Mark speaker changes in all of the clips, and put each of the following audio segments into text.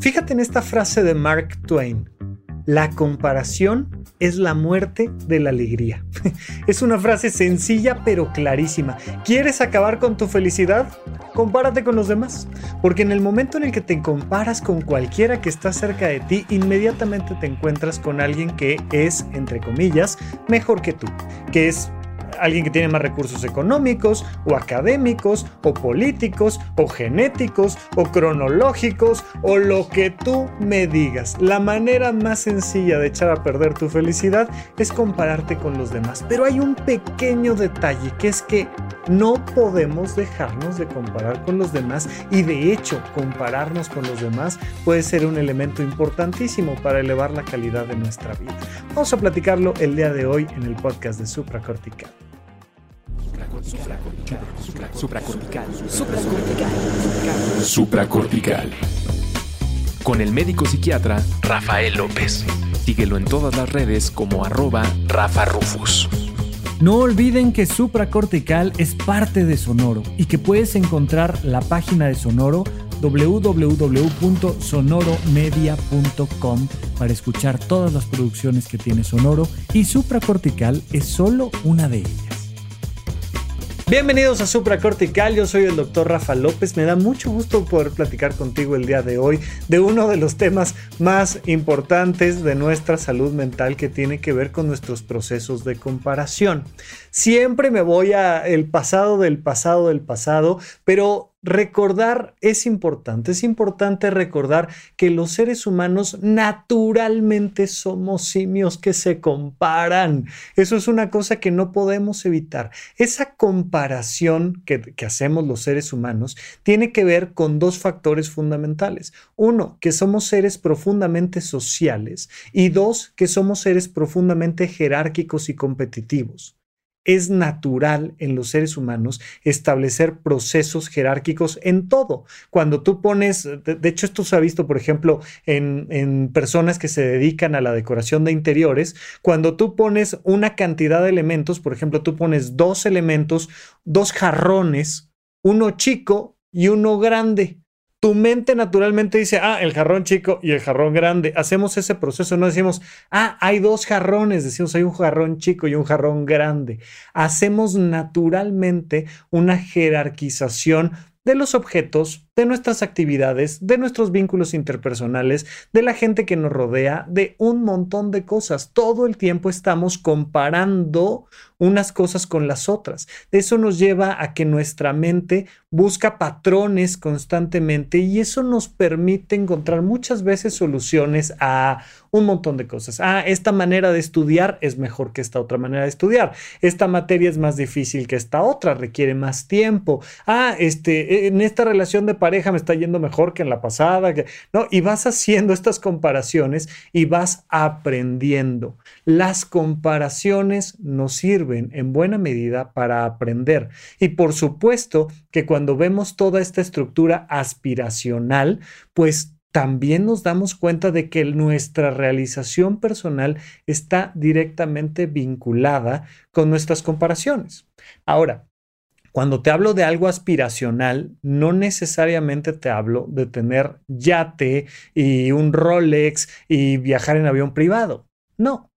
Speaker 1: Fíjate en esta frase de Mark Twain. La comparación es la muerte de la alegría. es una frase sencilla pero clarísima. ¿Quieres acabar con tu felicidad? Compárate con los demás. Porque en el momento en el que te comparas con cualquiera que está cerca de ti, inmediatamente te encuentras con alguien que es, entre comillas, mejor que tú. Que es alguien que tiene más recursos económicos o académicos o políticos o genéticos o cronológicos o lo que tú me digas. La manera más sencilla de echar a perder tu felicidad es compararte con los demás. Pero hay un pequeño detalle que es que no podemos dejarnos de comparar con los demás y de hecho compararnos con los demás puede ser un elemento importantísimo para elevar la calidad de nuestra vida. Vamos a platicarlo el día de hoy en el podcast de Supracortical.
Speaker 2: Supracortical. Supracortical. Supracortical. Con el médico psiquiatra Rafael López. Síguelo en todas las redes como arroba Rafa Rufus.
Speaker 1: No olviden que Supracortical es parte de Sonoro y que puedes encontrar la página de Sonoro www.sonoromedia.com para escuchar todas las producciones que tiene Sonoro y Supracortical es solo una de ellas. Bienvenidos a Supra Cortical, yo soy el doctor Rafa López, me da mucho gusto poder platicar contigo el día de hoy de uno de los temas más importantes de nuestra salud mental que tiene que ver con nuestros procesos de comparación. Siempre me voy a el pasado del pasado del pasado, pero recordar es importante. Es importante recordar que los seres humanos naturalmente somos simios que se comparan. Eso es una cosa que no podemos evitar. Esa comparación que, que hacemos los seres humanos tiene que ver con dos factores fundamentales. Uno, que somos seres profundamente sociales y dos, que somos seres profundamente jerárquicos y competitivos es natural en los seres humanos establecer procesos jerárquicos en todo. Cuando tú pones, de, hecho esto se ha visto, por ejemplo, en, en, personas que se dedican a la decoración de interiores, cuando tú pones una cantidad de elementos, por ejemplo, tú pones dos elementos, dos jarrones, uno chico y uno grande tu mente naturalmente dice, ah, el jarrón chico y el jarrón grande. Hacemos ese proceso, no decimos, ah, hay dos jarrones, decimos, hay un jarrón chico y un jarrón grande. Hacemos naturalmente una jerarquización de los objetos, de nuestras actividades, de nuestros vínculos interpersonales, de la gente que nos rodea, de un montón de cosas. Todo el tiempo estamos comparando unas cosas con las otras. Eso nos lleva a que nuestra mente busca patrones constantemente y eso nos permite encontrar muchas veces soluciones a un montón de cosas. Ah, esta manera de estudiar es mejor que esta otra manera de estudiar. Esta materia es más difícil que esta otra, requiere más tiempo. Ah, este, en esta relación de pareja me está yendo mejor que en la pasada. ¿no? Y vas haciendo estas comparaciones y vas aprendiendo. Las comparaciones nos sirven en buena medida para aprender. Y por supuesto que cuando vemos toda esta estructura aspiracional, pues también nos damos cuenta de que nuestra realización personal está directamente vinculada con nuestras comparaciones. Ahora, cuando te hablo de algo aspiracional, no necesariamente te hablo de tener yate y un Rolex y viajar en avión privado. No.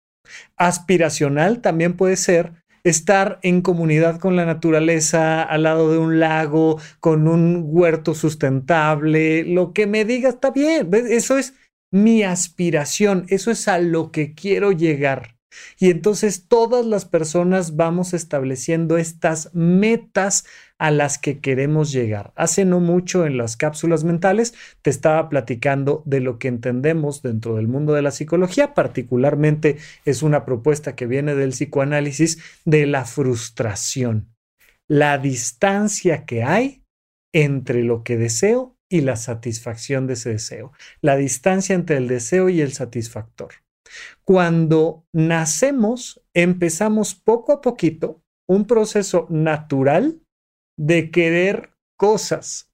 Speaker 1: Aspiracional también puede ser estar en comunidad con la naturaleza, al lado de un lago, con un huerto sustentable, lo que me diga está bien. Eso es mi aspiración, eso es a lo que quiero llegar. Y entonces todas las personas vamos estableciendo estas metas a las que queremos llegar. Hace no mucho en las cápsulas mentales te estaba platicando de lo que entendemos dentro del mundo de la psicología, particularmente es una propuesta que viene del psicoanálisis de la frustración, la distancia que hay entre lo que deseo y la satisfacción de ese deseo, la distancia entre el deseo y el satisfactor. Cuando nacemos, empezamos poco a poquito un proceso natural de querer cosas.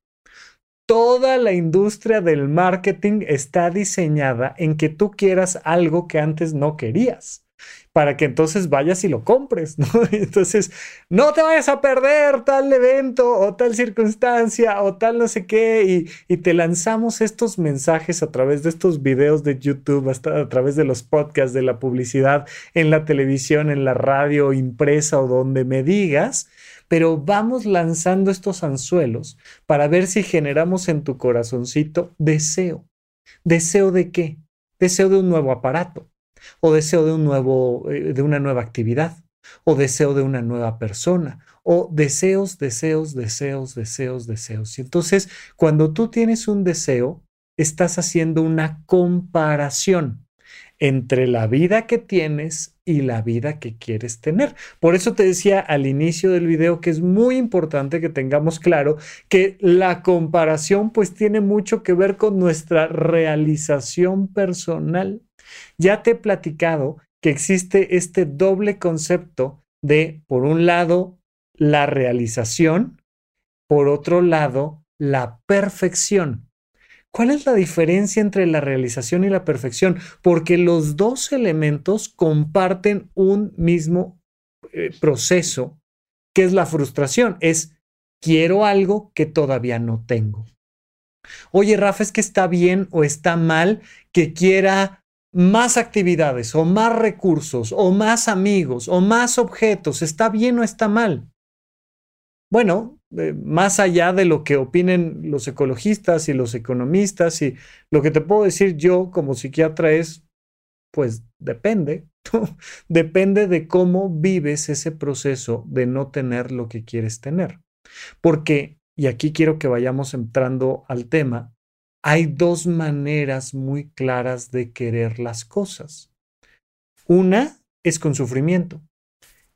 Speaker 1: Toda la industria del marketing está diseñada en que tú quieras algo que antes no querías. Para que entonces vayas y lo compres, ¿no? Entonces, no te vayas a perder tal evento o tal circunstancia o tal no sé qué y, te lanzamos estos mensajes a través de estos videos de YouTube, hasta a través de los podcasts, de la publicidad en la televisión, en la radio impresa o donde me digas pero vamos lanzando estos anzuelos para ver si generamos en tu corazoncito deseo. ¿Deseo de qué? Deseo de un nuevo aparato, o deseo de, un nuevo, eh, de una nueva actividad, o deseo de una nueva persona, o deseos, deseos, deseos, deseos, deseos. Y entonces, cuando tú tienes un deseo, estás haciendo una comparación entre la vida que tienes y la vida que quieres tener. Por eso te decía al inicio del video que es muy importante que tengamos claro que la comparación pues tiene mucho que ver con nuestra realización personal. Ya te he platicado que existe este doble concepto de, por un lado, la realización, por otro lado, la perfección. ¿Cuál es la diferencia entre la realización y la perfección? Porque los dos elementos comparten un mismo eh, proceso, que es la frustración. Es quiero algo que todavía no tengo. Oye, Rafa, es que está bien o está mal que quiera más actividades o más recursos o más amigos o más objetos. ¿Está bien o está mal? Bueno, más allá de lo que opinen los ecologistas y los economistas y lo que te puedo decir yo como psiquiatra es, pues depende, depende de cómo vives ese proceso de no tener lo que quieres tener. Porque, y aquí quiero que vayamos entrando al tema, hay dos maneras muy claras de querer las cosas. Una es con sufrimiento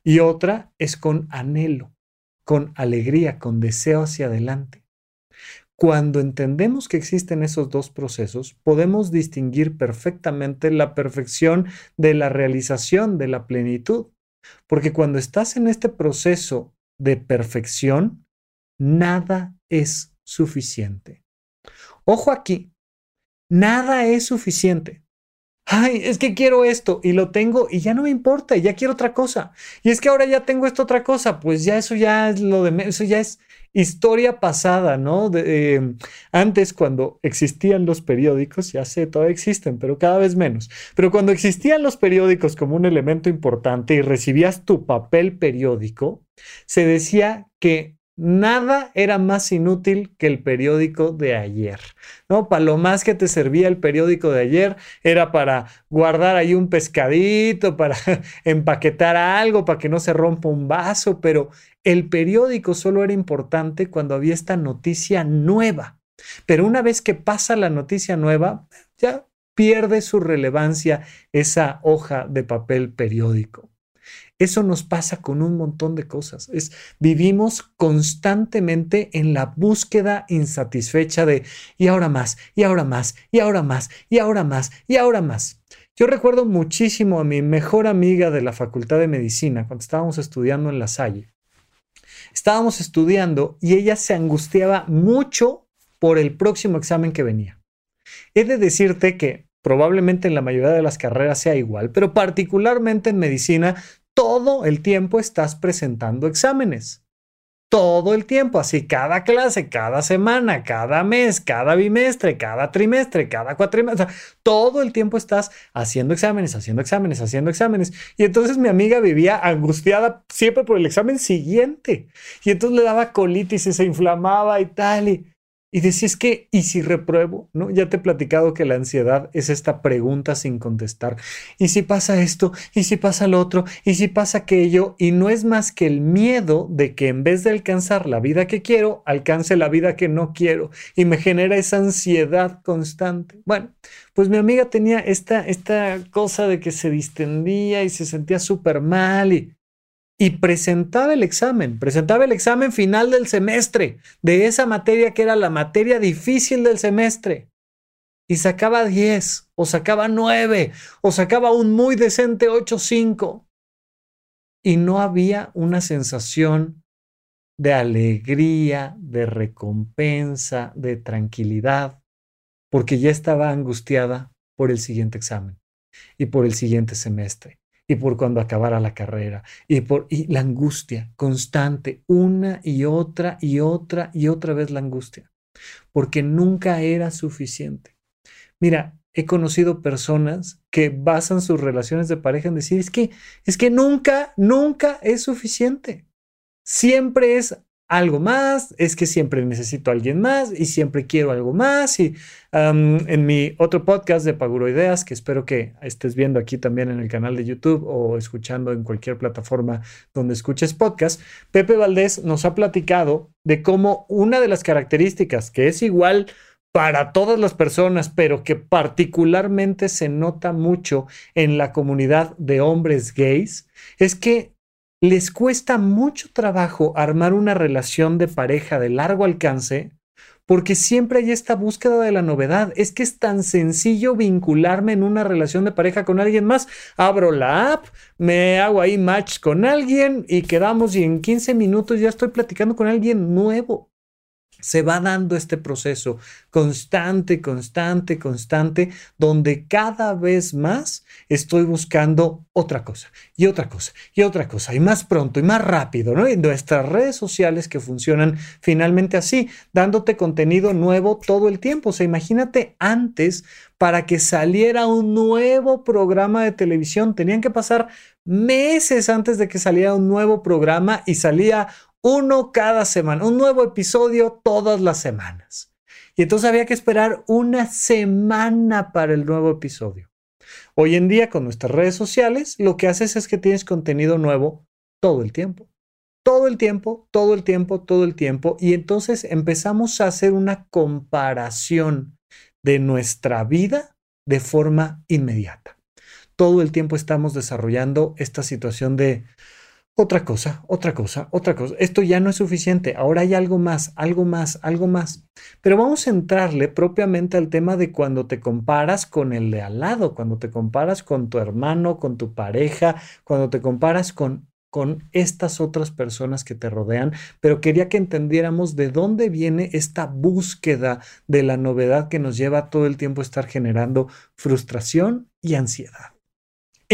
Speaker 1: y otra es con anhelo con alegría, con deseo hacia adelante. Cuando entendemos que existen esos dos procesos, podemos distinguir perfectamente la perfección de la realización de la plenitud. Porque cuando estás en este proceso de perfección, nada es suficiente. Ojo aquí, nada es suficiente ay, es que quiero esto y lo tengo y ya no me importa, ya quiero otra cosa. Y es que ahora ya tengo esta otra cosa, pues ya eso ya es lo de eso ya es historia pasada, ¿no? De, em, antes cuando existían los periódicos, ya sé, todavía existen, pero cada vez menos. Pero cuando existían los periódicos como un elemento importante y recibías tu papel periódico, se decía que Nada era más inútil que el periódico de ayer, ¿no? Para lo más que te servía el periódico de ayer era para guardar ahí un pescadito, para empaquetar algo, para que no se rompa un vaso, pero el periódico solo era importante cuando había esta noticia nueva. Pero una vez que pasa la noticia nueva, ya pierde su relevancia esa hoja de papel periódico. Eso nos pasa con un montón de cosas. Es, vivimos constantemente en la búsqueda insatisfecha de y ahora más, y ahora más, y ahora más, y ahora más, y ahora más. Yo recuerdo muchísimo a mi mejor amiga de la Facultad de Medicina cuando estábamos estudiando en La Salle. Estábamos estudiando y ella se angustiaba mucho por el próximo examen que venía. He de decirte que probablemente en la mayoría de las carreras sea igual, pero particularmente en medicina todo el tiempo estás presentando exámenes. Todo el tiempo, así cada clase, cada semana, cada mes, cada bimestre, cada trimestre, cada cuatrimestre, todo el tiempo estás haciendo exámenes, haciendo exámenes, haciendo exámenes. Y entonces mi amiga vivía angustiada siempre por el examen siguiente. Y entonces le daba colitis y se inflamaba y tal. Y decís que, ¿y si repruebo? ¿No? Ya te he platicado que la ansiedad es esta pregunta sin contestar. ¿Y si pasa esto? ¿Y si pasa lo otro? ¿Y si pasa aquello? Y no es más que el miedo de que en vez de alcanzar la vida que quiero, alcance la vida que no quiero. Y me genera esa ansiedad constante. Bueno, pues mi amiga tenía esta, esta cosa de que se distendía y se sentía súper mal y y presentaba el examen, presentaba el examen final del semestre, de esa materia que era la materia difícil del semestre. Y sacaba 10, o sacaba 9, o sacaba un muy decente 8-5. Y no había una sensación de alegría, de recompensa, de tranquilidad, porque ya estaba angustiada por el siguiente examen y por el siguiente semestre y por cuando acabara la carrera y por y la angustia constante, una y otra y otra y otra vez la angustia, porque nunca era suficiente. Mira, he conocido personas que basan sus relaciones de pareja en decir, es que es que nunca, nunca es suficiente. Siempre es algo más, es que siempre necesito a alguien más y siempre quiero algo más. Y en mi otro podcast de Paguro Ideas, que espero que estés viendo aquí también en el canal de YouTube o escuchando en cualquier plataforma donde escuches podcast, Pepe Valdés nos ha platicado de cómo una de las características que es igual para todas las personas, pero que particularmente se nota mucho en la comunidad de hombres gays, es que les cuesta mucho trabajo armar una relación de pareja de largo alcance porque siempre hay esta búsqueda de la novedad. Es que es tan sencillo vincularme en una relación de pareja con alguien más. Abro la app, me hago ahí match con alguien y quedamos y en 15 minutos ya estoy platicando con alguien nuevo se va dando este proceso constante, constante, constante, donde cada vez más estoy buscando otra cosa y otra cosa y otra cosa y más pronto y más rápido, ¿no? Nuestras redes sociales que funcionan finalmente así, dándote contenido nuevo todo el tiempo. O sea, imagínate antes para que saliera un nuevo programa de televisión, tenían que pasar meses antes de que saliera un nuevo programa y salía uno cada semana, un nuevo episodio todas las semanas. Y entonces había que esperar una semana para el nuevo episodio. Hoy en día con nuestras redes sociales, lo que haces es que tienes contenido nuevo todo el tiempo. Todo el tiempo, todo el tiempo, todo el tiempo. Y entonces empezamos a hacer una comparación de nuestra vida de forma inmediata. Todo el tiempo estamos desarrollando esta situación de, otra cosa, otra cosa, otra cosa. Esto ya no es suficiente. Ahora hay algo más, algo más, algo más. Pero vamos a entrarle propiamente al tema de cuando te comparas con el de al lado, cuando te comparas con tu hermano, con tu pareja, cuando te comparas con con estas otras personas que te rodean, pero quería que entendiéramos de dónde viene esta búsqueda de la novedad que nos lleva todo el tiempo a estar generando frustración y ansiedad.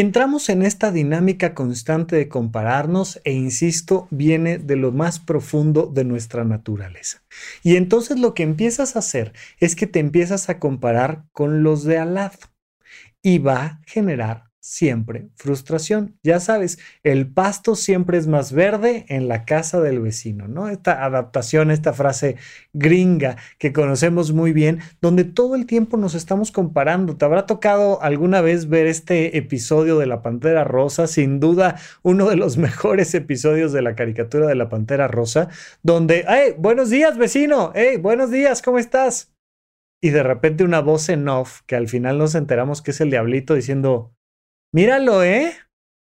Speaker 1: Entramos en esta dinámica constante de compararnos e, insisto, viene de lo más profundo de nuestra naturaleza. Y entonces lo que empiezas a hacer es que te empiezas a comparar con los de al lado y va a generar siempre frustración. Ya sabes, el pasto siempre es más verde en la casa del vecino, ¿no? Esta adaptación, esta frase gringa que conocemos muy bien, donde todo el tiempo nos estamos comparando. ¿Te habrá tocado alguna vez ver este episodio de la Pantera Rosa? Sin duda, uno de los mejores episodios de la caricatura de la Pantera Rosa, donde, ¡hey, buenos días, vecino! ¡Hey, buenos días! ¿Cómo estás? Y de repente una voz en off, que al final nos enteramos que es el diablito diciendo, Míralo, ¿eh?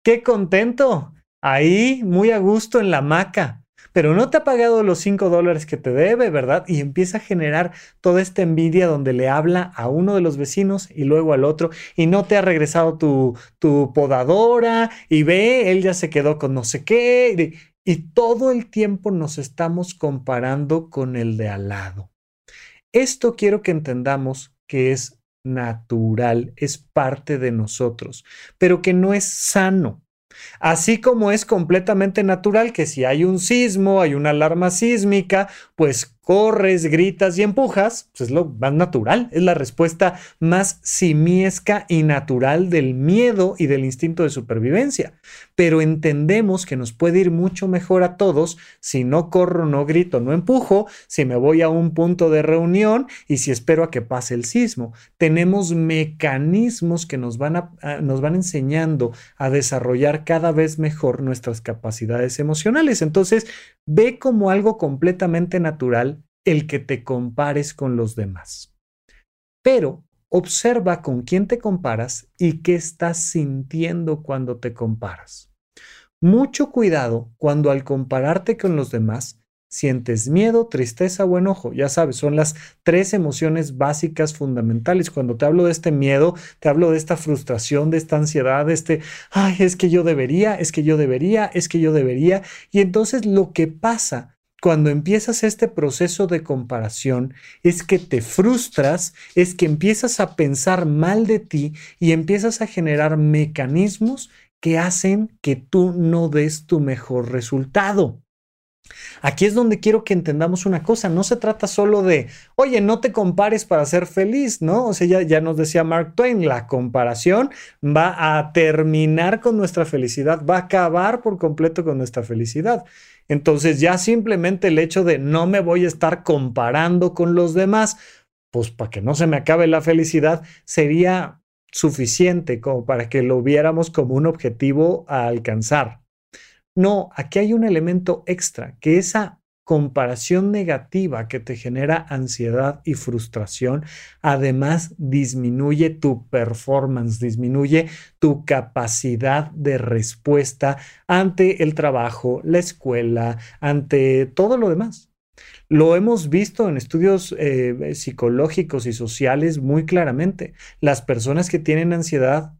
Speaker 1: Qué contento. Ahí, muy a gusto en la hamaca. Pero no te ha pagado los 5 dólares que te debe, ¿verdad? Y empieza a generar toda esta envidia donde le habla a uno de los vecinos y luego al otro y no te ha regresado tu, tu podadora y ve, él ya se quedó con no sé qué. Y todo el tiempo nos estamos comparando con el de al lado. Esto quiero que entendamos que es natural, es parte de nosotros, pero que no es sano. Así como es completamente natural que si hay un sismo, hay una alarma sísmica, pues corres, gritas y empujas, pues es lo más natural, es la respuesta más simiesca y natural del miedo y del instinto de supervivencia. Pero entendemos que nos puede ir mucho mejor a todos si no corro, no grito, no empujo, si me voy a un punto de reunión y si espero a que pase el sismo. Tenemos mecanismos que nos van, a, nos van enseñando a desarrollar cada vez mejor nuestras capacidades emocionales. Entonces, ve como algo completamente natural el que te compares con los demás. Pero observa con quién te comparas y qué estás sintiendo cuando te comparas. Mucho cuidado cuando al compararte con los demás sientes miedo, tristeza o enojo. Ya sabes, son las tres emociones básicas fundamentales. Cuando te hablo de este miedo, te hablo de esta frustración, de esta ansiedad, de este, ay, es que yo debería, es que yo debería, es que yo debería. Y entonces lo que pasa cuando empiezas este proceso de comparación es que te frustras, es que empiezas a pensar mal de ti y empiezas a generar mecanismos que hacen que tú no des tu mejor resultado. Aquí es donde quiero que entendamos una cosa, no se trata solo de, oye, no te compares para ser feliz, ¿no? O sea, ya, ya, nos decía Mark Twain, la comparación va a terminar con nuestra felicidad, va a acabar por completo con nuestra felicidad. Entonces ya simplemente el hecho de no me voy a estar comparando con los demás, pues para que no se me acabe la felicidad, sería suficiente como para que lo viéramos como un objetivo a alcanzar. No, aquí hay un elemento extra, que esa comparación negativa que te genera ansiedad y frustración, además disminuye tu performance, disminuye tu capacidad de respuesta ante el trabajo, la escuela, ante todo lo demás. Lo hemos visto en estudios eh, psicológicos y sociales muy claramente. Las personas que tienen ansiedad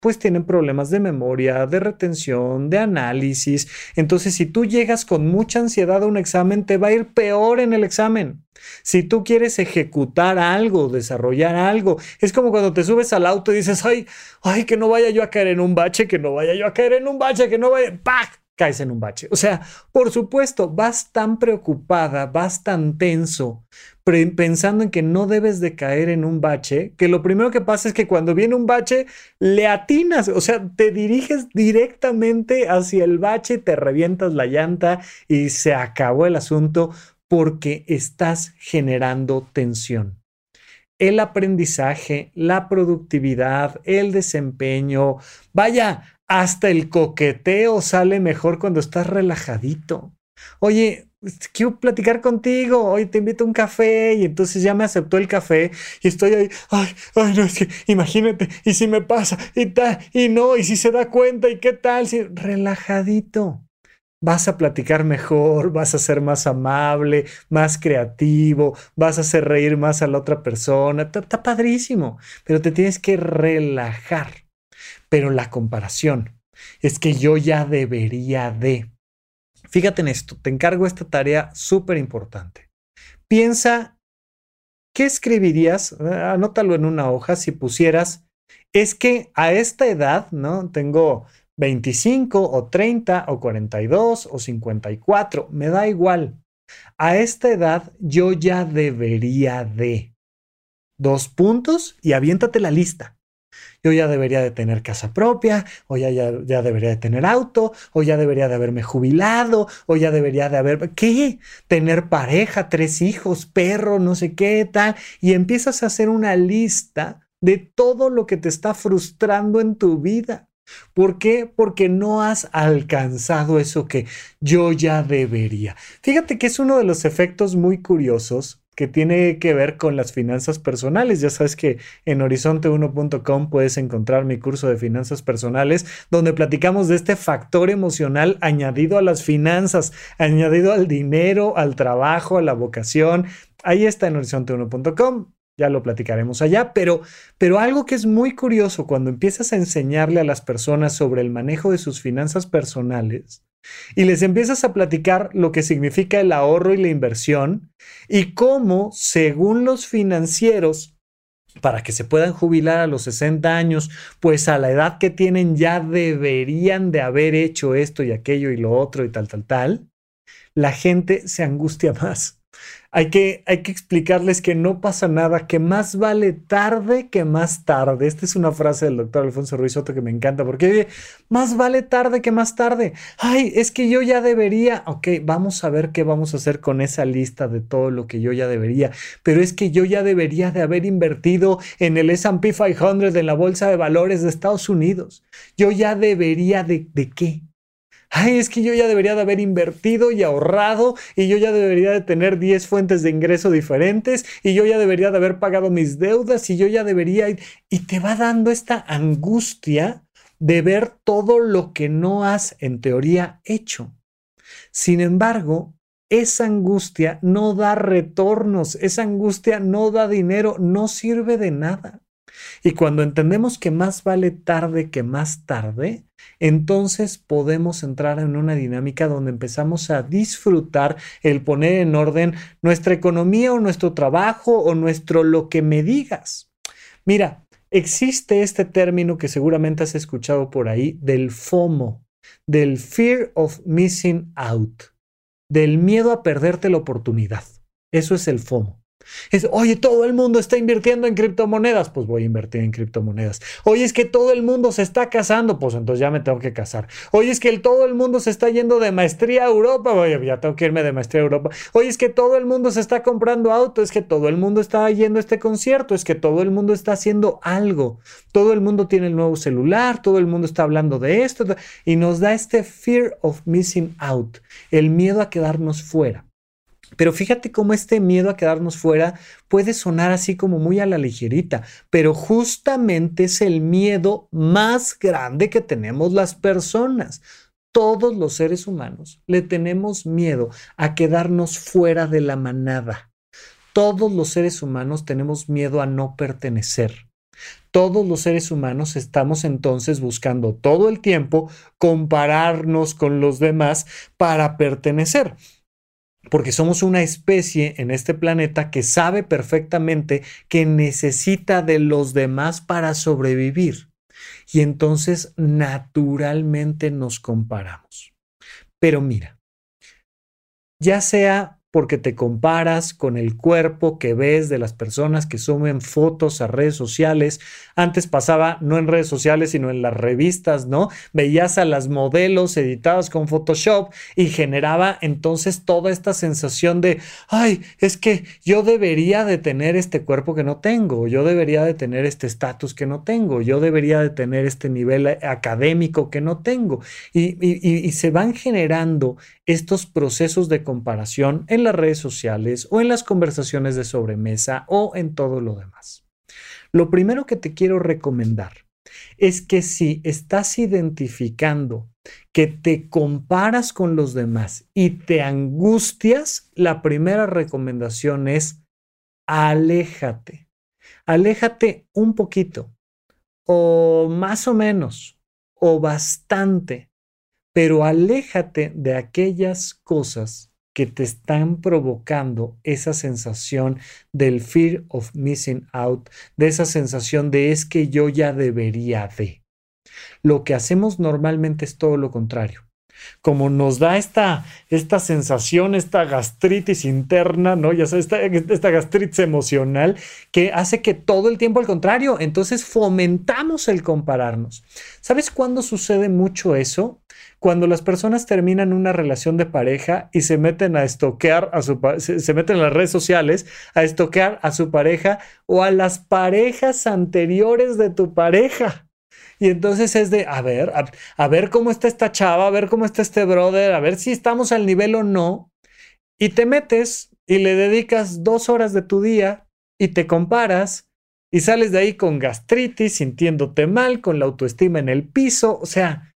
Speaker 1: pues tienen problemas de memoria, de retención, de análisis. Entonces, si tú llegas con mucha ansiedad a un examen, te va a ir peor en el examen. Si tú quieres ejecutar algo, desarrollar algo, es como cuando te subes al auto y dices, ay, ay, que no vaya yo a caer en un bache, que no vaya yo a caer en un bache, que no vaya, ¡pac! Caes en un bache. O sea, por supuesto, vas tan preocupada, vas tan tenso, pensando en que no debes de caer en un bache, que lo primero que pasa es que cuando viene un bache, le atinas, o sea, te diriges directamente hacia el bache, te revientas la llanta y se acabó el asunto porque estás generando tensión el aprendizaje, la productividad, el desempeño, vaya, hasta el coqueteo sale mejor cuando estás relajadito. Oye, quiero platicar contigo, hoy te invito a un café y entonces ya me aceptó el café y estoy ahí, ay, ay, no, es que imagínate, y si me pasa, y tal, y no, y si se da cuenta, y qué tal, si relajadito. Vas a platicar mejor, vas a ser más amable, más creativo, vas a hacer reír más a la otra persona. está padrísimo, pero te tienes que relajar pero la comparación es que yo ya debería de. Fíjate en esto, te encargo esta tarea súper importante. Piensa, ¿qué escribirías? Anótalo en una hoja si pusieras, es que a esta edad, ¿no? Tengo 25 o 30 o 42 o 54, me da igual. A esta edad yo ya debería de. Dos puntos y aviéntate la lista yo ya debería de tener casa propia, o ya, ya, debería de tener auto, o ya debería de haberme jubilado, o ya debería de haber, ¿qué? Tener pareja, tres hijos, perro, no sé qué tal, y empiezas a hacer una lista de todo lo que te está frustrando en tu vida. ¿Por qué? Porque no has alcanzado eso que yo ya debería. Fíjate que es uno de los efectos muy curiosos que tiene que ver con las finanzas personales. Ya sabes que en horizonte1.com puedes encontrar mi curso de finanzas personales donde platicamos de este factor emocional añadido a las finanzas, añadido al dinero, al trabajo, a la vocación. Ahí está en horizonte1.com. Ya lo platicaremos allá, pero, pero algo que es muy curioso cuando empiezas a enseñarle a las personas sobre el manejo de sus finanzas personales, y les empiezas a platicar lo que significa el ahorro y la inversión y cómo, según los financieros, para que se puedan jubilar a los 60 años, pues a la edad que tienen ya deberían de haber hecho esto y aquello y lo otro y tal, tal, tal, la gente se angustia más. Hay que, hay que explicarles que no pasa nada, que más vale tarde que más tarde. Esta es una frase del doctor Alfonso Ruiz Soto que me encanta porque más vale tarde que más tarde. Ay, es que yo ya debería. Ok, vamos a ver qué vamos a hacer con esa lista de todo lo que yo ya debería. Pero es que yo ya debería de haber invertido en el SP 500 en la Bolsa de Valores de Estados Unidos. Yo ya debería de, ¿de qué? Ay, es que yo ya debería de haber invertido y ahorrado y yo ya debería de tener 10 fuentes de ingreso diferentes y yo ya debería de haber pagado mis deudas y yo ya debería... Y te va dando esta angustia de ver todo lo que no has en teoría hecho. Sin embargo, esa angustia no da retornos, esa angustia no da dinero, no sirve de nada. Y cuando entendemos que más vale tarde que más tarde, entonces podemos entrar en una dinámica donde empezamos a disfrutar el poner en orden nuestra economía o nuestro trabajo o nuestro lo que me digas. Mira, existe este término que seguramente has escuchado por ahí del FOMO, del Fear of Missing Out, del miedo a perderte la oportunidad. Eso es el FOMO. Es, oye, todo el mundo está invirtiendo en criptomonedas, pues voy a invertir en criptomonedas. Oye, es que todo el mundo se está casando, pues entonces ya me tengo que casar. Oye, es que todo el mundo se está yendo de maestría a Europa, oye, ya tengo que irme de maestría a Europa. Oye, es que todo el mundo se está comprando auto, es que todo el mundo está yendo a este concierto, es que todo el mundo está haciendo algo. Todo el mundo tiene el nuevo celular, todo el mundo está hablando de esto y nos da este fear of missing out, el miedo a quedarnos fuera. Pero fíjate cómo este miedo a quedarnos fuera puede sonar así como muy a la ligerita, pero justamente es el miedo más grande que tenemos las personas. Todos los seres humanos le tenemos miedo a quedarnos fuera de la manada. Todos los seres humanos tenemos miedo a no pertenecer. Todos los seres humanos estamos entonces buscando todo el tiempo compararnos con los demás para pertenecer porque somos una especie en este planeta que sabe perfectamente que necesita de los demás para sobrevivir. Y entonces naturalmente nos comparamos. Pero mira, ya sea porque te comparas con el cuerpo que ves de las personas que suben fotos a redes sociales. Antes pasaba no en redes sociales, sino en las revistas, ¿no? Veías a las modelos editadas con Photoshop y generaba entonces toda esta sensación de, ay, es que yo debería de tener este cuerpo que no tengo, yo debería de tener este estatus que no tengo, yo debería de tener este nivel académico que no tengo. Y, y se van generando estos procesos de comparación en las redes sociales o en las conversaciones de sobremesa o en todo lo demás. Lo primero que te quiero recomendar es que si estás identificando que te comparas con los demás y te angustias, la primera recomendación es aléjate. Aléjate un poquito o más o menos o bastante pero aléjate de aquellas cosas que te están provocando esa sensación del fear of missing out, de esa sensación de es que yo ya debería de. Lo que hacemos normalmente es todo lo contrario como nos da esta, esta sensación, esta gastritis interna, ¿no? Ya esta, esta gastritis emocional que hace que todo el tiempo al contrario, entonces fomentamos el compararnos. ¿Sabes cuándo sucede mucho eso? Cuando las personas terminan una relación de pareja y se meten a estoquear a su se meten en las redes sociales a estoquear a su pareja o a las parejas anteriores de tu pareja. Y entonces es de, a ver, a, ver cómo está esta chava, a ver cómo está este brother, a ver si estamos al nivel o no. Y te metes y le dedicas dos horas de tu día y te comparas y sales de ahí con gastritis, sintiéndote mal, con la autoestima en el piso. O sea,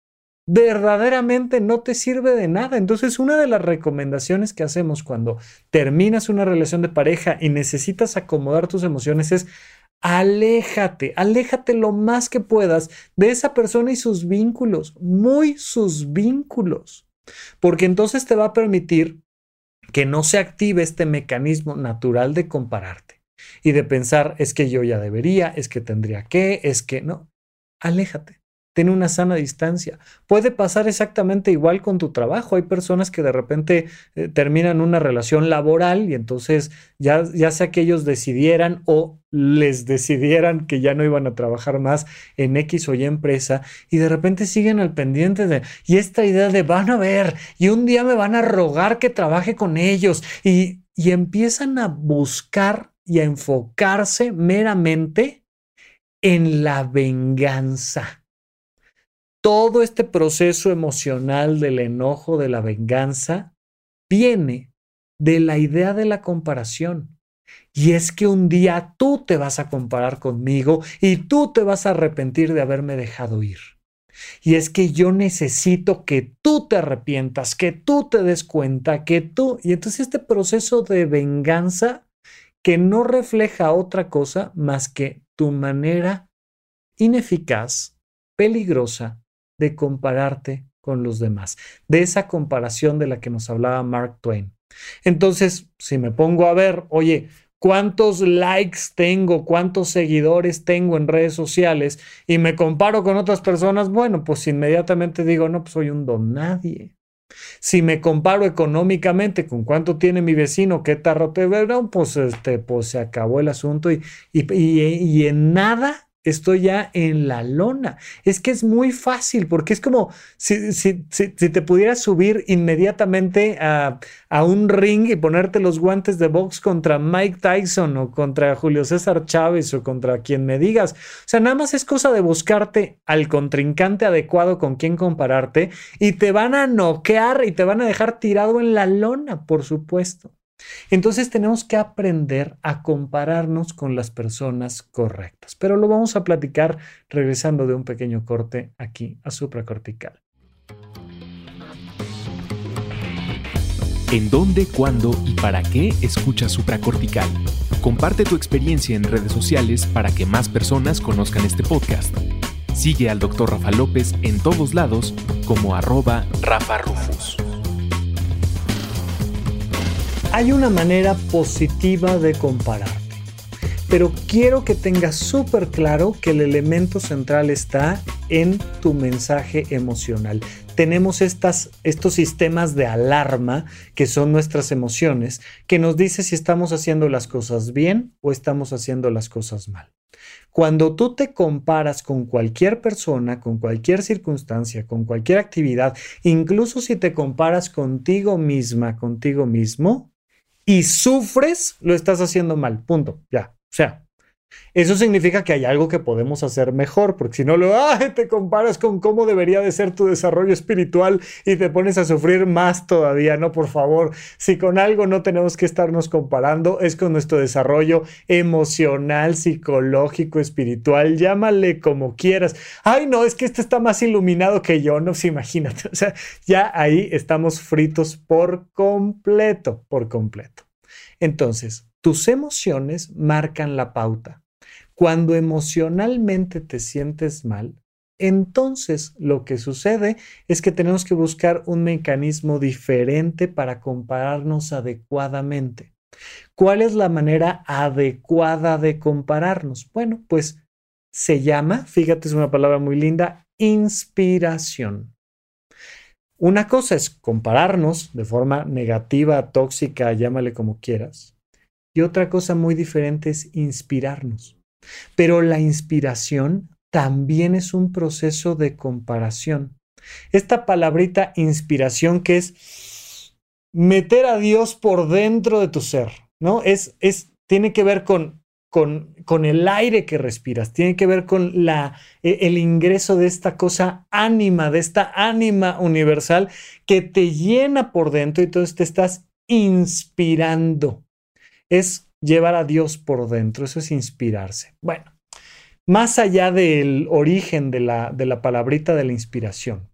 Speaker 1: verdaderamente no te sirve de nada. Entonces, una de las recomendaciones que hacemos cuando terminas una relación de pareja y necesitas acomodar tus emociones es aléjate, aléjate lo más que puedas de esa persona y sus vínculos, muy sus vínculos, porque entonces te va a permitir que no se active este mecanismo natural de compararte y de pensar, es que yo ya debería, es que tendría que, es que no, aléjate ten una sana distancia. Puede pasar exactamente igual con tu trabajo. Hay personas que de repente eh, terminan una relación laboral y entonces ya, ya sea que ellos decidieran o les decidieran que ya no iban a trabajar más en X o Y empresa y de repente siguen al pendiente de, y esta idea de van a ver y un día me van a rogar que trabaje con ellos y, y empiezan a buscar y a enfocarse meramente en la venganza todo este proceso emocional del enojo, de la venganza, viene de la idea de la comparación. Y es que un día tú te vas a comparar conmigo y tú te vas a arrepentir de haberme dejado ir. Y es que yo necesito que tú te arrepientas, que tú te des cuenta, que tú... Y entonces este proceso de venganza que no refleja otra cosa más que tu manera ineficaz, peligrosa de compararte con los demás, de esa comparación de la que nos hablaba Mark Twain. Entonces, si me pongo a ver, oye, cuántos likes tengo, cuántos seguidores tengo en redes sociales y me comparo con otras personas, bueno, pues inmediatamente digo, no, pues soy un don nadie. Si me comparo económicamente con cuánto tiene mi vecino, qué tarro te verán, pues, este, pues se acabó el asunto y, y, y en nada estoy ya en la lona. Es que es muy fácil porque es como si, si, si, te pudieras subir inmediatamente a, a, un ring y ponerte los guantes de box contra Mike Tyson o contra Julio César Chávez o contra quien me digas. O sea, nada más es cosa de buscarte al contrincante adecuado con quien compararte y te van a noquear y te van a dejar tirado en la lona, por supuesto. Entonces tenemos que aprender a compararnos con las personas correctas, pero lo vamos a platicar regresando de un pequeño corte aquí a supracortical.
Speaker 2: ¿En dónde, cuándo y para qué escuchas supracortical? Comparte tu experiencia en redes sociales para que más personas conozcan este podcast. Sigue al Dr. Rafa López en todos lados como arroba Rafa Rufus
Speaker 1: hay una manera positiva de compararte. Pero quiero que tengas súper claro que el elemento central está en tu mensaje emocional. Tenemos estos sistemas de alarma que son nuestras emociones, que nos dice si estamos haciendo las cosas bien o estamos haciendo las cosas mal. Cuando tú te comparas con cualquier persona, con cualquier circunstancia, con cualquier actividad, incluso si te comparas contigo misma, contigo mismo, y sufres, lo estás haciendo mal. Punto. Ya. O sea, eso significa que hay algo que podemos hacer mejor, porque si no lo te comparas con cómo debería de ser tu desarrollo espiritual y te pones a sufrir más todavía, no, por favor, si con algo no tenemos que estarnos comparando es con nuestro desarrollo emocional, psicológico, espiritual, llámale como quieras. Ay, no, es que este está más iluminado que yo, no, se imagínate, o sea, ya ahí estamos fritos por completo, por completo. Entonces, tus emociones marcan la pauta cuando emocionalmente te sientes mal, entonces lo que sucede es que tenemos que buscar un mecanismo diferente para compararnos adecuadamente. ¿Cuál es la manera adecuada de compararnos? Bueno, pues se llama, fíjate, es una palabra muy linda, inspiración. Una cosa es compararnos de forma negativa, tóxica, llámale como quieras. Y otra cosa muy diferente es inspirarnos. Pero la inspiración también es un proceso de comparación. Esta palabrita inspiración que es meter a Dios por dentro de tu ser, ¿no? Es, es, tiene que ver con, con, con el aire que respiras, tiene que ver con la, e, el ingreso de esta cosa ánima, de esta ánima universal que te llena por dentro y entonces te estás inspirando. Es llevar a Dios por dentro, eso es inspirarse. Bueno, más allá del origen de la, de la palabrita de la inspiración,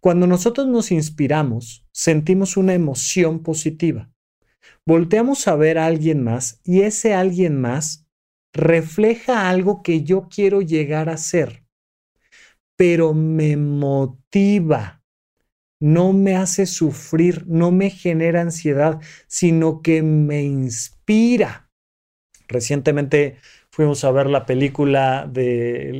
Speaker 1: cuando nosotros nos inspiramos, sentimos una emoción positiva. Volteamos a ver a alguien más y ese alguien más refleja algo que yo quiero llegar a ser, pero me motiva no me hace sufrir, no me genera ansiedad, sino que me inspira. Recientemente fuimos a ver la película de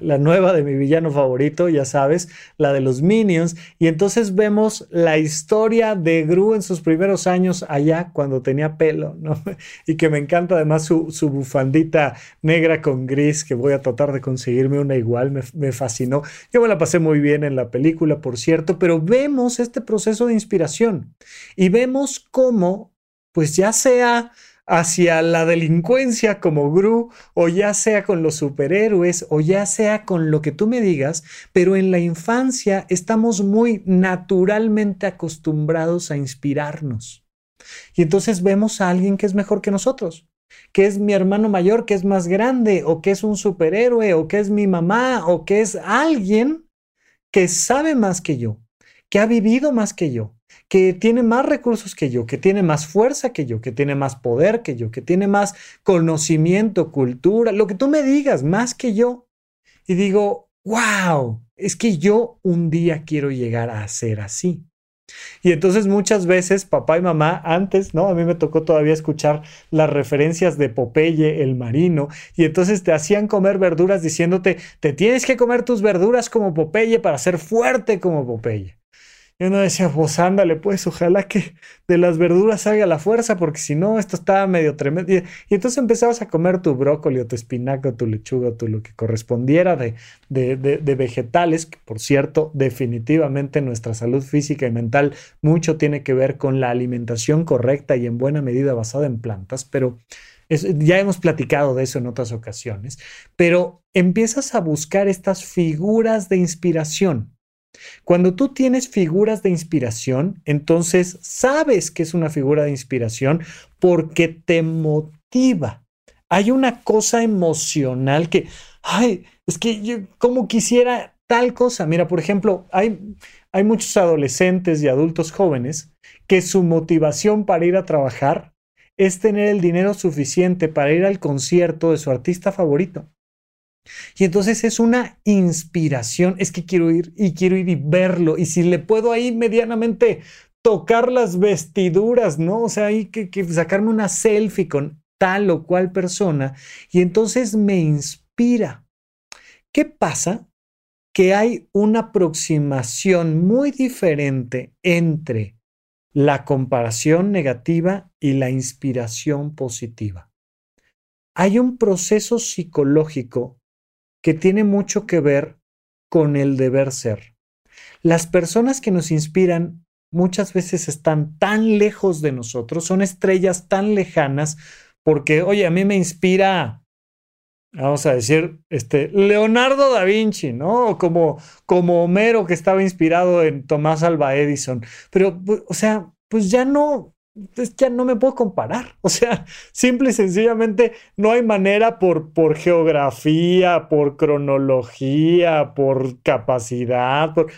Speaker 1: la, nueva de mi villano favorito, ya sabes, la de los Minions, y entonces vemos la historia de Gru en sus primeros años allá cuando tenía pelo, ¿no? Y que me encanta además su, bufandita negra con gris, que voy a tratar de conseguirme una igual, me, me fascinó. Yo me la pasé muy bien en la película, por cierto, pero vemos este proceso de inspiración y vemos cómo, pues ya sea hacia la delincuencia como Gru, o ya sea con los superhéroes, o ya sea con lo que tú me digas, pero en la infancia estamos muy naturalmente acostumbrados a inspirarnos. Y entonces vemos a alguien que es mejor que nosotros, que es mi hermano mayor, que es más grande, o que es un superhéroe, o que es mi mamá, o que es alguien que sabe más que yo, que ha vivido más que yo, que tiene más recursos que yo, que tiene más fuerza que yo, que tiene más poder que yo, que tiene más conocimiento, cultura, lo que tú me digas, más que yo. Y digo, wow, es que yo un día quiero llegar a ser así. Y entonces muchas veces papá y mamá antes, ¿no? A mí me tocó todavía escuchar las referencias de Popeye, el marino, y entonces te hacían comer verduras diciéndote, te tienes que comer tus verduras como Popeye para ser fuerte como Popeye. Y uno decía, pues ándale, pues ojalá que de las verduras salga la fuerza, porque si no, esto estaba medio tremendo. Y, entonces empezabas a comer tu brócoli o tu espinaca o tu lechuga o tu lo que correspondiera de, de, de, vegetales, que por cierto, definitivamente nuestra salud física y mental mucho tiene que ver con la alimentación correcta y en buena medida basada en plantas, pero ya hemos platicado de eso en otras ocasiones, pero empiezas a buscar estas figuras de inspiración cuando tú tienes figuras de inspiración, entonces sabes que es una figura de inspiración porque te motiva. Hay una cosa emocional que, ay, es que yo como quisiera tal cosa. Mira, por ejemplo, hay, hay muchos adolescentes y adultos jóvenes que su motivación para ir a trabajar es tener el dinero suficiente para ir al concierto de su artista favorito. Y entonces es una inspiración, es que quiero ir y quiero ir y verlo. Y si le puedo ahí medianamente tocar las vestiduras, ¿no? O sea, hay que, que sacarme una selfie con tal o cual persona y entonces me inspira. ¿Qué pasa? Que hay una aproximación muy diferente entre la comparación negativa y la inspiración positiva. Hay un proceso psicológico que tiene mucho que ver con el deber ser. Las personas que nos inspiran muchas veces están tan lejos de nosotros, son estrellas tan lejanas, porque, oye, a mí me inspira, vamos a decir, este, Leonardo da Vinci, ¿no? Como, como Homero que estaba inspirado en Tomás Alba Edison. Pero, o sea, pues ya no, es ya no me puedo comparar. O sea, simple y sencillamente no hay manera por, por geografía, por cronología, por capacidad, por...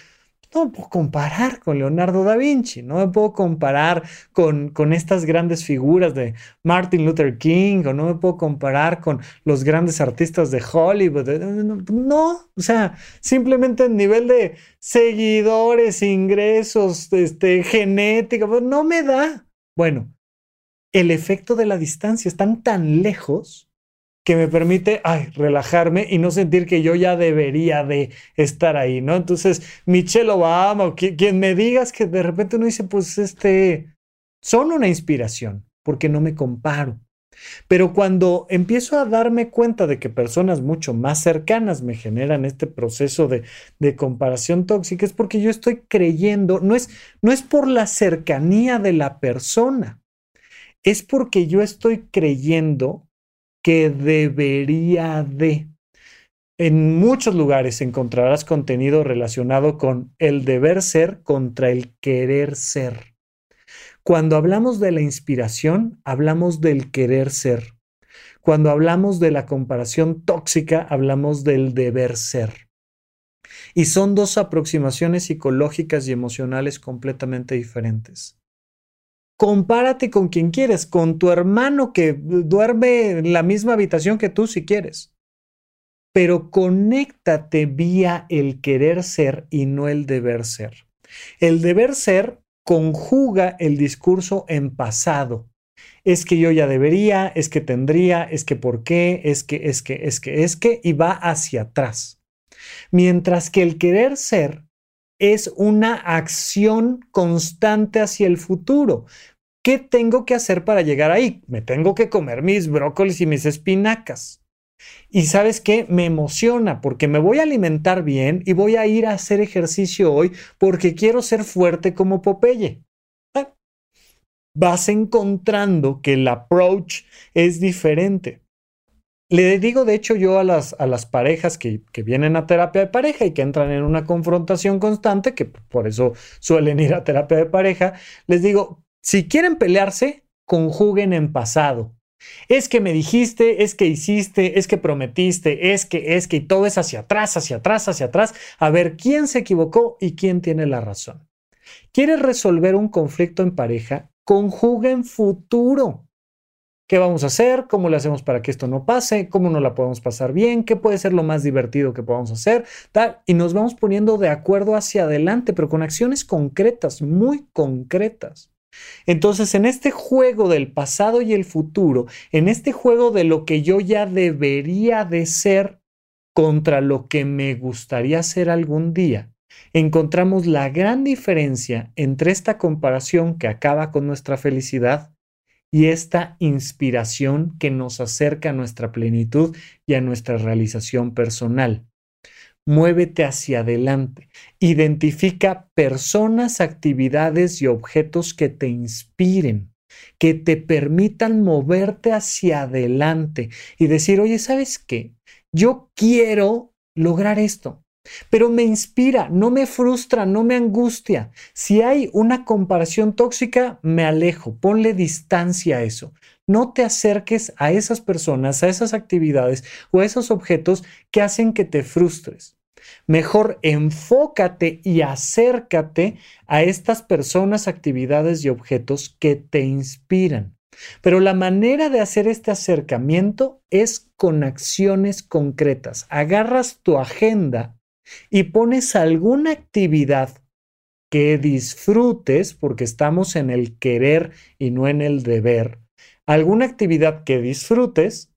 Speaker 1: No me puedo comparar con Leonardo da Vinci, no me puedo comparar con, con estas grandes figuras de Martin Luther King, o no me puedo comparar con los grandes artistas de Hollywood. No, o sea, simplemente el nivel de seguidores, ingresos, este, genética, pues, no me da. Bueno, el efecto de la distancia están tan lejos que me permite relajarme y no sentir que yo ya debería de estar ahí, ¿no? Entonces, Michelle Obama o quien, me digas que de repente uno dice, pues este, son una inspiración, porque no me comparo. Pero cuando empiezo a darme cuenta de que personas mucho más cercanas me generan este proceso de, comparación tóxica, es porque yo estoy creyendo, no es, no es por la cercanía de la persona, es porque yo estoy creyendo que debería de. En muchos lugares encontrarás contenido relacionado con el deber ser contra el querer ser. Cuando hablamos de la inspiración, hablamos del querer ser. Cuando hablamos de la comparación tóxica, hablamos del deber ser. Y son dos aproximaciones psicológicas y emocionales completamente diferentes. Compárate con quien quieres, con tu hermano que duerme en la misma habitación que tú si quieres. Pero conéctate vía el querer ser y no el deber ser. El deber ser conjuga el discurso en pasado. Es que yo ya debería, es que tendría, es que por qué, es que, es que, es que, es que, y va hacia atrás. Mientras que el querer ser es una acción constante hacia el futuro. ¿Qué tengo que hacer para llegar ahí? Me tengo que comer mis brócolis y mis espinacas. Y sabes qué, me emociona porque me voy a alimentar bien y voy a ir a hacer ejercicio hoy porque quiero ser fuerte como Popeye. Vas encontrando que el approach es diferente. Le digo, de hecho, yo a las, a las parejas que, que, vienen a terapia de pareja y que entran en una confrontación constante, que por eso suelen ir a terapia de pareja, les digo, si quieren pelearse, conjuguen en pasado. Es que me dijiste, es que hiciste, es que prometiste, es que, es que, y todo es hacia atrás, hacia atrás, hacia atrás, a ver quién se equivocó y quién tiene la razón. ¿Quieres resolver un conflicto en pareja? Conjuga en futuro. ¿Qué vamos a hacer? ¿Cómo le hacemos para que esto no pase? ¿Cómo no la podemos pasar bien? ¿Qué puede ser lo más divertido que podamos hacer? Tal. Y nos vamos poniendo de acuerdo hacia adelante, pero con acciones concretas, muy concretas. Entonces, en este juego del pasado y el futuro, en este juego de lo que yo ya debería de ser contra lo que me gustaría ser algún día, encontramos la gran diferencia entre esta comparación que acaba con nuestra felicidad y esta inspiración que nos acerca a nuestra plenitud y a nuestra realización personal. Muévete hacia adelante. Identifica personas, actividades y objetos que te inspiren, que te permitan moverte hacia adelante y decir, oye, ¿sabes qué? Yo quiero lograr esto. Pero me inspira, no me frustra, no me angustia. Si hay una comparación tóxica, me alejo, ponle distancia a eso. No te acerques a esas personas, a esas actividades o a esos objetos que hacen que te frustres. Mejor enfócate y acércate a estas personas, actividades y objetos que te inspiran. Pero la manera de hacer este acercamiento es con acciones concretas. Agarras tu agenda y pones alguna actividad que disfrutes, porque estamos en el querer y no en el deber, alguna actividad que disfrutes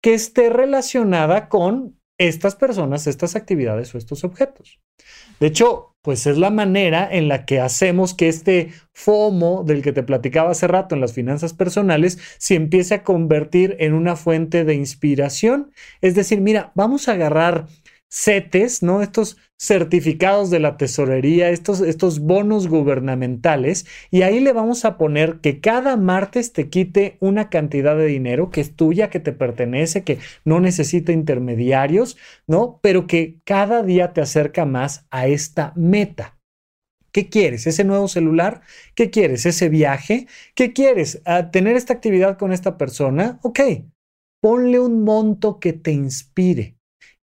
Speaker 1: que esté relacionada con estas personas, estas actividades o estos objetos. De hecho, pues es la manera en la que hacemos que este FOMO del que te platicaba hace rato en las finanzas personales se empiece a convertir en una fuente de inspiración. Es decir, mira, vamos a agarrar CETES, ¿no? Estos certificados de la tesorería, estos, estos bonos gubernamentales, y ahí le vamos a poner que cada martes te quite una cantidad de dinero que es tuya, que te pertenece, que no necesita intermediarios, ¿no? Pero que cada día te acerca más a esta meta. ¿Qué quieres? ¿Ese nuevo celular? ¿Qué quieres? ¿Ese viaje? ¿Qué quieres? ¿A ¿Tener esta actividad con esta persona? Ok, ponle un monto que te inspire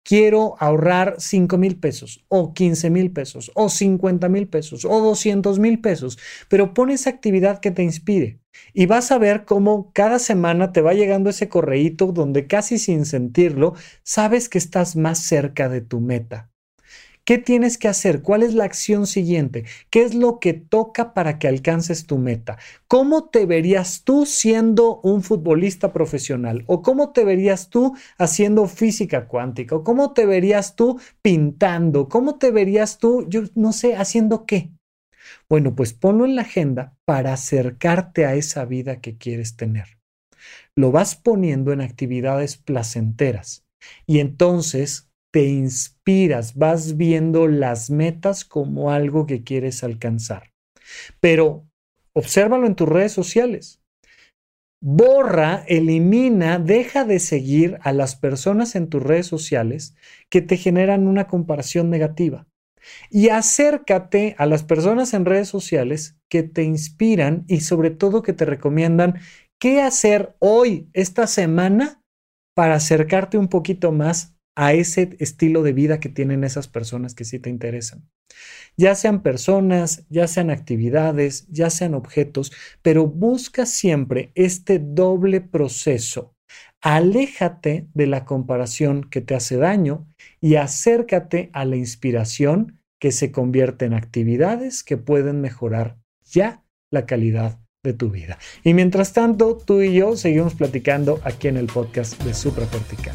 Speaker 1: quiero ahorrar 5 mil pesos o 15 mil pesos o 50 mil pesos o 200 mil pesos, pero pon esa actividad que te inspire y vas a ver cómo cada semana te va llegando ese correíto donde casi sin sentirlo sabes que estás más cerca de tu meta. ¿Qué tienes que hacer? ¿Cuál es la acción siguiente? ¿Qué es lo que toca para que alcances tu meta? ¿Cómo te verías tú siendo un futbolista profesional? ¿O cómo te verías tú haciendo física cuántica? ¿O cómo te verías tú pintando? ¿Cómo te verías tú, yo no sé, haciendo qué? Bueno, pues ponlo en la agenda para acercarte a esa vida que quieres tener. Lo vas poniendo en actividades placenteras y entonces te inspiras, vas viendo las metas como algo que quieres alcanzar. Pero obsérvalo en tus redes sociales. Borra, elimina, deja de seguir a las personas en tus redes sociales que te generan una comparación negativa. Y acércate a las personas en redes sociales que te inspiran y sobre todo que te recomiendan qué hacer hoy, esta semana, para acercarte un poquito más a ese estilo de vida que tienen esas personas que sí te interesan. Ya sean personas, ya sean actividades, ya sean objetos, pero busca siempre este doble proceso. Aléjate de la comparación que te hace daño y acércate a la inspiración que se convierte en actividades que pueden mejorar ya la calidad de tu vida. Y mientras tanto, tú y yo seguimos platicando aquí en el podcast de Supracortical.